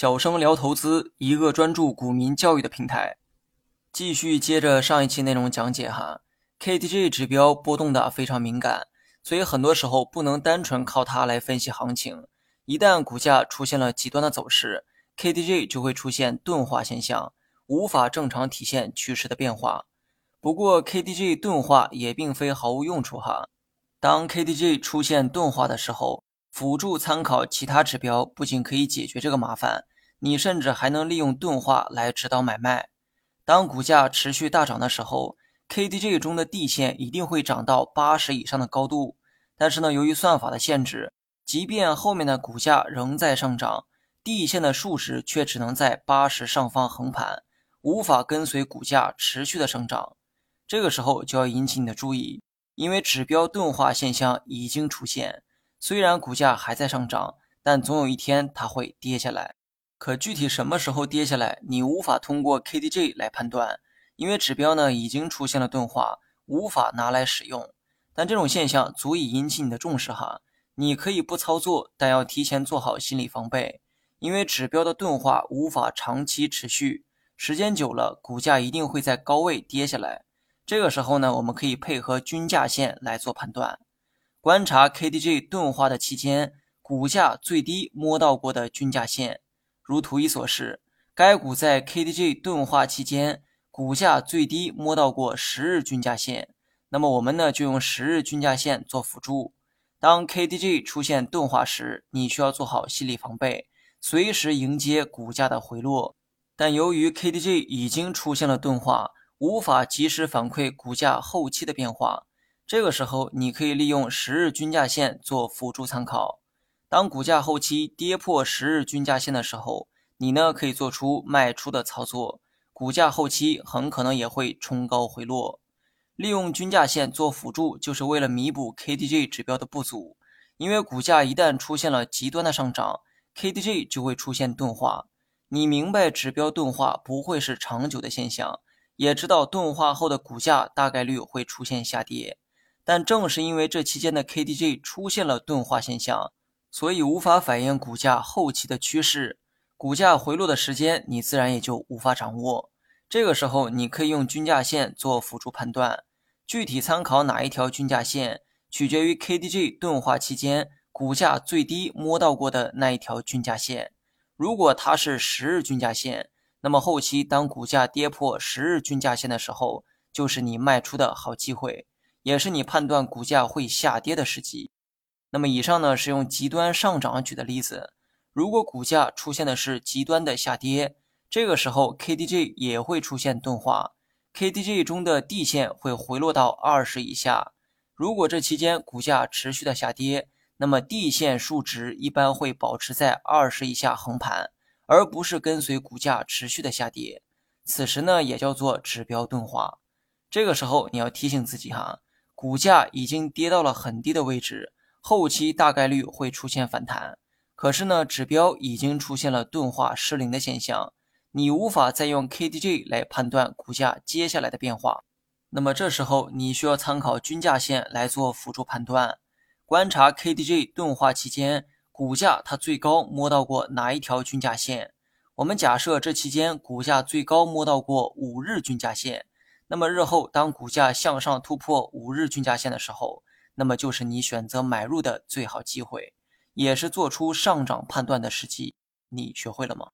小生聊投资，一个专注股民教育的平台。继续接着上一期内容讲解哈，KDJ 指标波动的非常敏感，所以很多时候不能单纯靠它来分析行情。一旦股价出现了极端的走势，KDJ 就会出现钝化现象，无法正常体现趋势的变化。不过 KDJ 钝化也并非毫无用处哈，当 KDJ 出现钝化的时候。辅助参考其他指标，不仅可以解决这个麻烦，你甚至还能利用钝化来指导买卖。当股价持续大涨的时候，KDJ 中的地线一定会涨到八十以上的高度。但是呢，由于算法的限制，即便后面的股价仍在上涨，地线的数值却只能在八十上方横盘，无法跟随股价持续的上涨。这个时候就要引起你的注意，因为指标钝化现象已经出现。虽然股价还在上涨，但总有一天它会跌下来。可具体什么时候跌下来，你无法通过 KDJ 来判断，因为指标呢已经出现了钝化，无法拿来使用。但这种现象足以引起你的重视哈。你可以不操作，但要提前做好心理防备，因为指标的钝化无法长期持续，时间久了，股价一定会在高位跌下来。这个时候呢，我们可以配合均价线来做判断。观察 KDJ 钝化的期间，股价最低摸到过的均价线，如图一所示，该股在 KDJ 钝化期间，股价最低摸到过十日均价线。那么我们呢，就用十日均价线做辅助。当 KDJ 出现钝化时，你需要做好心理防备，随时迎接股价的回落。但由于 KDJ 已经出现了钝化，无法及时反馈股价后期的变化。这个时候，你可以利用十日均价线做辅助参考。当股价后期跌破十日均价线的时候，你呢可以做出卖出的操作。股价后期很可能也会冲高回落。利用均价线做辅助，就是为了弥补 KDJ 指标的不足。因为股价一旦出现了极端的上涨，KDJ 就会出现钝化。你明白指标钝化不会是长久的现象，也知道钝化后的股价大概率会出现下跌。但正是因为这期间的 KDJ 出现了钝化现象，所以无法反映股价后期的趋势，股价回落的时间你自然也就无法掌握。这个时候，你可以用均价线做辅助判断，具体参考哪一条均价线，取决于 KDJ 钝化期间股价最低摸到过的那一条均价线。如果它是十日均价线，那么后期当股价跌破十日均价线的时候，就是你卖出的好机会。也是你判断股价会下跌的时机。那么以上呢是用极端上涨举的例子。如果股价出现的是极端的下跌，这个时候 KDJ 也会出现钝化，KDJ 中的地线会回落到二十以下。如果这期间股价持续的下跌，那么地线数值一般会保持在二十以下横盘，而不是跟随股价持续的下跌。此时呢也叫做指标钝化。这个时候你要提醒自己哈。股价已经跌到了很低的位置，后期大概率会出现反弹。可是呢，指标已经出现了钝化失灵的现象，你无法再用 KDJ 来判断股价接下来的变化。那么这时候你需要参考均价线来做辅助判断，观察 KDJ 钝化期间股价它最高摸到过哪一条均价线。我们假设这期间股价最高摸到过五日均价线。那么日后当股价向上突破五日均价线的时候，那么就是你选择买入的最好机会，也是做出上涨判断的时机。你学会了吗？